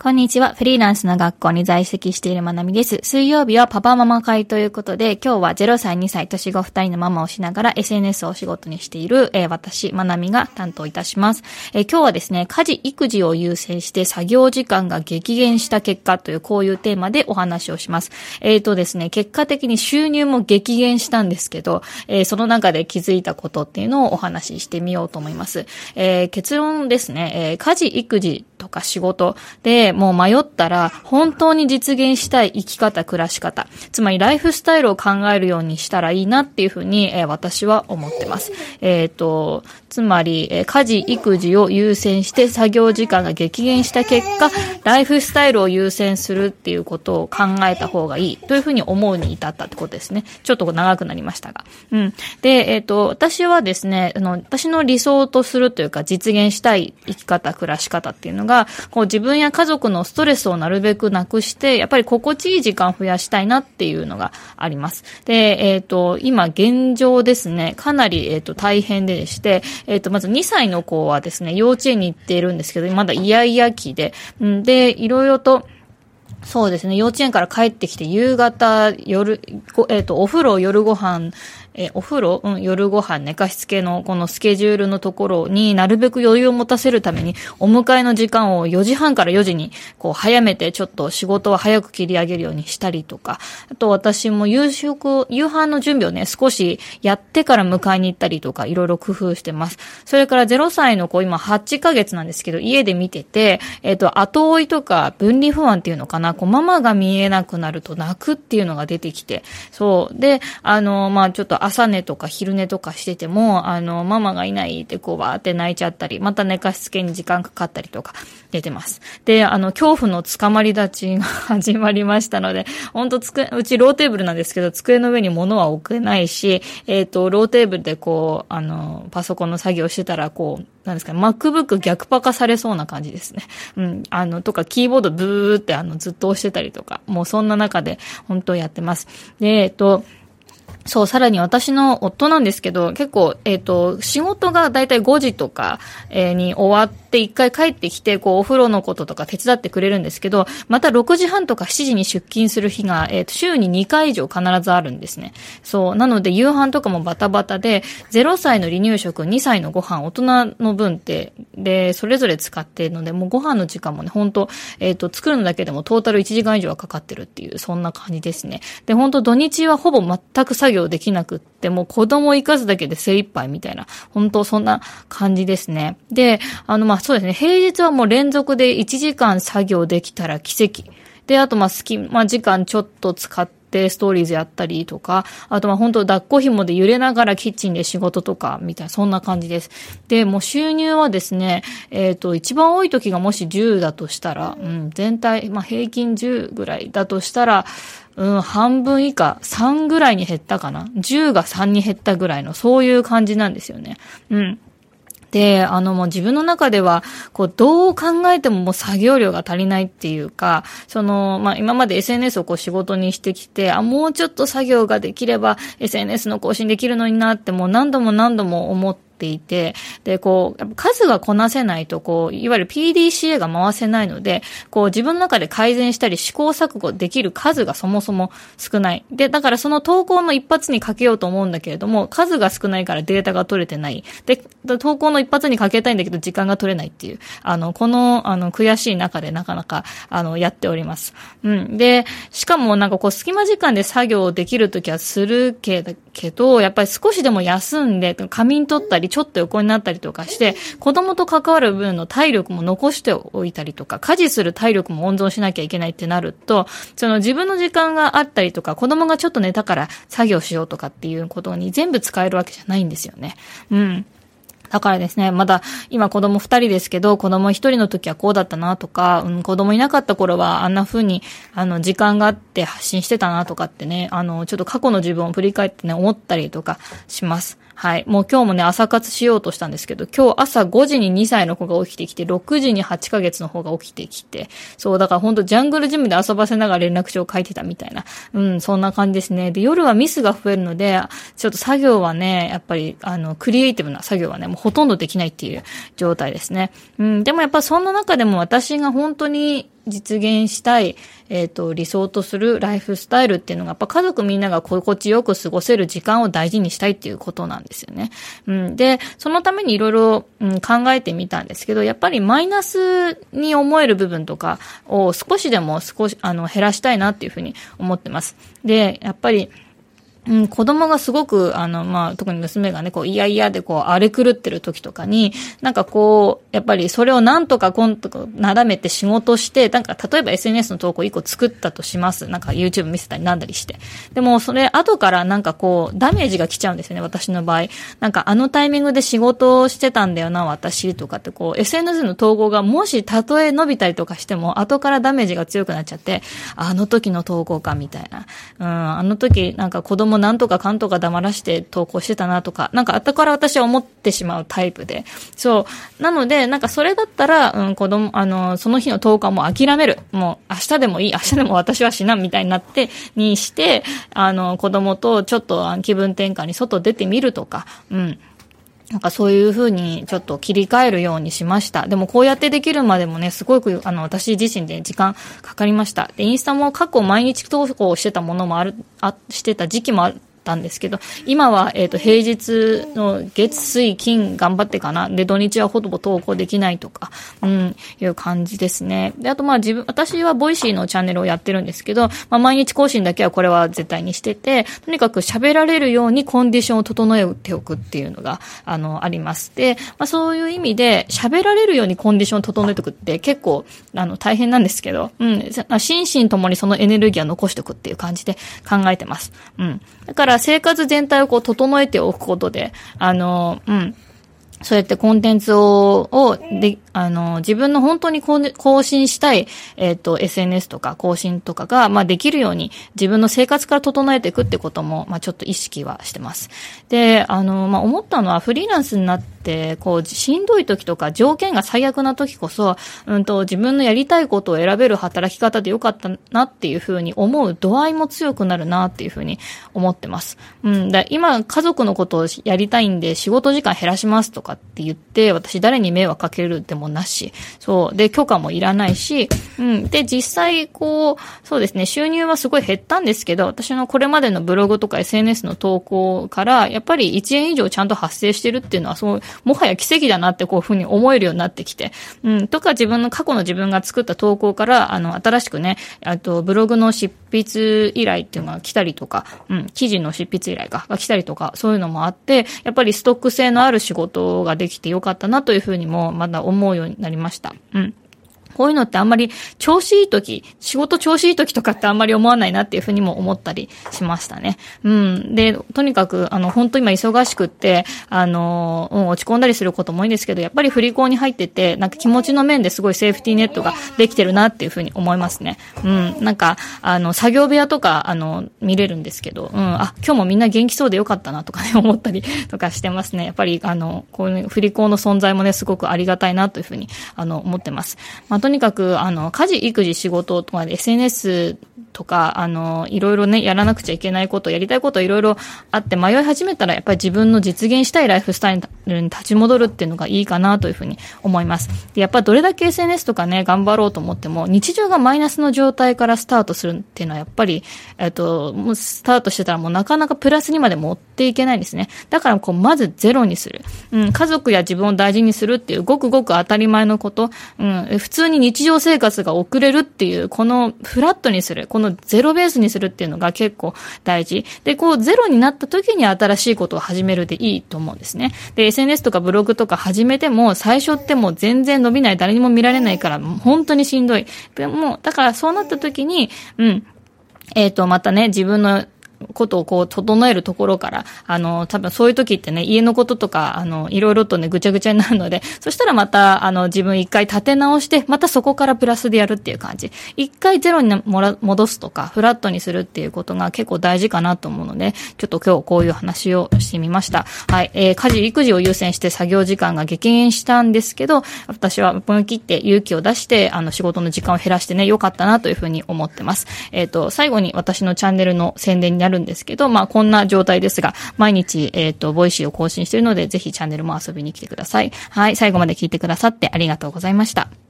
こんにちは。フリーランスの学校に在籍しているまなみです。水曜日はパパママ会ということで、今日は0歳、2歳、年子2人のママをしながら SNS を仕事にしている、えー、私、まなみが担当いたします、えー、今日はですね、家事、育児を優先して作業時間が激減した結果というこういうテーマでお話をします。えっ、ー、とですね、結果的に収入も激減したんですけど、えその中で気づいたことっていうのをお話ししてみようと思います。え結論ですね、え家事、育児とか仕事でもう迷ったら、本当に実現したい生き方、暮らし方、つまりライフスタイルを考えるようにしたらいいなっていうふうに、えー、私は思ってます。えっ、ー、と、つまり、えー、家事、育児を優先して作業時間が激減した結果、ライフスタイルを優先するっていうことを考えた方がいいというふうに思うに至ったってことですね。ちょっと長くなりましたが。うん。で、えっ、と、私はですね、あの、私の理想とするというか実現したい生き方、暮らし方っていうのが、がこう自分や家族のストレスをなるべくなくして、やっぱり心地いい時間を増やしたいなっていうのがあります。で、えっ、ー、と、今現状ですね、かなり、えっ、ー、と、大変ででして、えっ、ー、と、まず2歳の子はですね、幼稚園に行っているんですけど、まだイヤイヤ期で、んで、いろいろと、そうですね。幼稚園から帰ってきて、夕方、夜、えっ、ー、と、お風呂、夜ご飯、えお風呂、うん、夜ご飯、寝かしつけのこのスケジュールのところになるべく余裕を持たせるために、お迎えの時間を4時半から4時に、こう、早めてちょっと仕事は早く切り上げるようにしたりとか、あと私も夕食、夕飯の準備をね、少しやってから迎えに行ったりとか、いろいろ工夫してます。それから0歳の子、今8ヶ月なんですけど、家で見てて、えっ、ー、と、後追いとか分離不安っていうのかな、こう、ママが見えなくなると泣くっていうのが出てきて、そう。で、あの、まあちょっと朝寝とか昼寝とかしてても、あの、ママがいないってこうわーって泣いちゃったり、また寝かしつけに時間かかったりとか出てます。で、あの、恐怖のつかまり立ちが始まりましたので、ほんとつく、うちローテーブルなんですけど、机の上に物は置けないし、えっ、ー、と、ローテーブルでこう、あの、パソコンの作業してたら、こう、なんですかね、MacBook 逆パカされそうな感じですね。うん。あの、とか、キーボードブーってあの、ずっと押してたりとか、もうそんな中で、本当やってます。で、えっ、ー、と、そう、さらに私の夫なんですけど、結構、えっ、ー、と、仕事がだいたい5時とか、えー、に終わって一回帰ってきて、こう、お風呂のこととか手伝ってくれるんですけど、また6時半とか7時に出勤する日が、えっ、ー、と、週に2回以上必ずあるんですね。そう、なので夕飯とかもバタバタで、0歳の離乳食、2歳のご飯、大人の分って、で、それぞれ使ってるので、もうご飯の時間もね、本当えっ、と、作るのだけでもトータル1時間以上はかかってるっていう、そんな感じですね。で、本当土日はほぼ全く作業業できなくって、もう子供を生かすだけで精一杯みたいな、本当そんな感じですね。で、あの、ま、そうですね、平日はもう連続で1時間作業できたら奇跡。で、あと、ま、隙間時間ちょっと使って、ストーリーズやったりとか、あとま本当抱っこ紐で揺れながらキッチンで仕事とか、みたいな、そんな感じです。で、もう収入はですね、えっ、ー、と、一番多い時がもし10だとしたら、うん、全体、まあ平均10ぐらいだとしたら、うん、半分以下、3ぐらいに減ったかな ?10 が3に減ったぐらいの、そういう感じなんですよね。うん。で、あのもう自分の中では、こう、どう考えてももう作業量が足りないっていうか、その、まあ、今まで SNS をこう仕事にしてきて、あ、もうちょっと作業ができれば SNS の更新できるのになってもう何度も何度も思って、ていて、で、こう、数がこなせないと、こう、いわゆる PDCA が回せないので、こう、自分の中で改善したり試行錯誤できる数がそもそも少ない。で、だからその投稿の一発にかけようと思うんだけれども、数が少ないからデータが取れてない。で、投稿の一発にかけたいんだけど、時間が取れないっていう、あの、この、あの、悔しい中でなかなか、あの、やっております。うん。で、しかもなんかこう、隙間時間で作業できるときはするけど、やっぱり少しでも休んで、仮眠取ったり、ちょっと横になったりとかして、子供と関わる分の体力も残しておいたりとか、家事する体力も温存しなきゃいけないってなると、その自分の時間があったりとか、子供がちょっと寝たから作業しようとかっていうことに全部使えるわけじゃないんですよね。うん。だからですね、まだ今子供二人ですけど、子供一人の時はこうだったなとか、うん、子供いなかった頃はあんな風に、あの、時間があって発信してたなとかってね、あの、ちょっと過去の自分を振り返ってね、思ったりとかします。はい。もう今日もね、朝活しようとしたんですけど、今日朝5時に2歳の子が起きてきて、6時に8ヶ月の方が起きてきて、そう、だからほんとジャングルジムで遊ばせながら連絡帳を書いてたみたいな、うん、そんな感じですね。で、夜はミスが増えるので、ちょっと作業はね、やっぱり、あの、クリエイティブな作業はね、もうほとんどできないっていう状態ですね。うん、でもやっぱそんな中でも私が本当に実現したい、えっ、ー、と、理想とするライフスタイルっていうのが、やっぱ家族みんなが心地よく過ごせる時間を大事にしたいっていうことなんですよね。うん。で、そのためにいろいろ、うん、考えてみたんですけど、やっぱりマイナスに思える部分とかを少しでも少し、あの、減らしたいなっていうふうに思ってます。で、やっぱり、うん、子供がすごく、あの、まあ、特に娘がね、こう、いやいやでこう、荒れ狂ってる時とかに、なんかこう、やっぱりそれをなんとか今とか、なだめて仕事して、なんか、例えば SNS の投稿1個作ったとします。なんか YouTube 見せたりなんだりして。でも、それ、後からなんかこう、ダメージが来ちゃうんですよね、私の場合。なんか、あのタイミングで仕事をしてたんだよな、私、とかってこう、SNS の投稿がもし、たとえ伸びたりとかしても、後からダメージが強くなっちゃって、あの時の投稿か、みたいな。うん、あの時、なんか子供なんとかかんとか黙らして投稿してたなとか、なんか後から私は思ってしまうタイプで。そう。なので、なんかそれだったら、うん、子供、あの、その日の投稿も諦める。もう明日でもいい、明日でも私は死なんみたいになって、にして、あの、子供とちょっと気分転換に外出てみるとか、うん。なんかそういうふうにちょっと切り替えるようにしました。でもこうやってできるまでもね、すごくあの私自身で時間かかりました。で、インスタも過去毎日投稿してたものもある、あ、してた時期もあるったんですけど、今は、えっ、ー、と、平日の月、水、金頑張ってかな。で、土日はほぼ投稿できないとか、うん、いう感じですね。で、あとまあ自分、私は Voicy のチャンネルをやってるんですけど、まあ毎日更新だけはこれは絶対にしてて、とにかく喋られるようにコンディションを整えておくっていうのが、あの、あります。で、まあそういう意味で、喋られるようにコンディションを整えておくって結構、あの、大変なんですけど、うん、心身ともにそのエネルギーは残しておくっていう感じで考えてます。うん。だから生活全体をこう整えておくことで、あの、うん。そうやってコンテンツを、をで、あの、自分の本当に更新したい、えっ、ー、と、SNS とか更新とかが、まあ、できるように自分の生活から整えていくってことも、まあ、ちょっと意識はしてます。で、あの、まあ、思ったのはフリーランスになって、こう、しんどい時とか条件が最悪な時こそ、うんと、自分のやりたいことを選べる働き方でよかったなっていうふうに思う度合いも強くなるなっていうふうに思ってます。うん、だ今、家族のことをやりたいんで仕事時間減らしますとかって言って、私誰に迷惑かけるってもなし、そう。で、許可もいらないし、うん。で、実際、こう、そうですね、収入はすごい減ったんですけど、私のこれまでのブログとか SNS の投稿から、やっぱり1円以上ちゃんと発生してるっていうのは、そう、もはや奇跡だなってこういうふうに思えるようになってきて、うん。とか自分の過去の自分が作った投稿から、あの、新しくね、あと、ブログの執筆依頼っていうのが来たりとか、うん、記事の執筆依頼が来たりとか、そういうのもあって、やっぱりストック性のある仕事ができてよかったなというふうにも、まだ思うようになりました。うん。こういうのってあんまり調子いい時、仕事調子いい時とかってあんまり思わないなっていうふうにも思ったりしましたね。うん。で、とにかく、あの、本当今忙しくって、あの、うん、落ち込んだりすることも多いんですけど、やっぱり振り子に入ってて、なんか気持ちの面ですごいセーフティーネットができてるなっていうふうに思いますね。うん。なんか、あの、作業部屋とか、あの、見れるんですけど、うん。あ、今日もみんな元気そうでよかったなとかね、思ったりとかしてますね。やっぱり、あの、こういう振り子の存在もね、すごくありがたいなというふうに、あの、思ってます。まあ、とにかく、あの、家事、育児、仕事とかで SNS とか、あの、いろいろね、やらなくちゃいけないこと、やりたいこといろいろあって迷い始めたら、やっぱり自分の実現したいライフスタイルに立ち戻るっていうのがいいかなというふうに思います。で、やっぱどれだけ SNS とかね、頑張ろうと思っても、日常がマイナスの状態からスタートするっていうのは、やっぱり、えっと、もうスタートしてたらもうなかなかプラスにまで持っていけないんですね。だから、こう、まずゼロにする。うん、家族や自分を大事にするっていう、ごくごく当たり前のこと、うん、普通に日常生活が送れるっていう、このフラットにする、ここのゼロベースにするっていうのが結構大事。で、こうゼロになった時に新しいことを始めるでいいと思うんですね。で、SNS とかブログとか始めても、最初ってもう全然伸びない、誰にも見られないから、本当にしんどい。でも、だからそうなった時に、うん、えっ、ー、と、またね、自分のことをこう整えるところから、あの、多分そういう時ってね、家のこととか、あの、いろいろとね、ぐちゃぐちゃになるので、そしたらまた、あの、自分一回立て直して、またそこからプラスでやるっていう感じ。一回ゼロにもら戻すとか、フラットにするっていうことが結構大事かなと思うので、ちょっと今日こういう話をしてみました。はい。えー、家事、育児を優先して作業時間が激減したんですけど、私は思い切って勇気を出して、あの、仕事の時間を減らしてね、良かったなというふうに思ってます。えっ、ー、と、最後に私のチャンネルの宣伝になるんですけど、まあ、こんな状態ですが、毎日、えっ、ー、と、 Voicy を更新しているので、ぜひチャンネルも遊びに来てください。はい、最後まで聞いてくださってありがとうございました。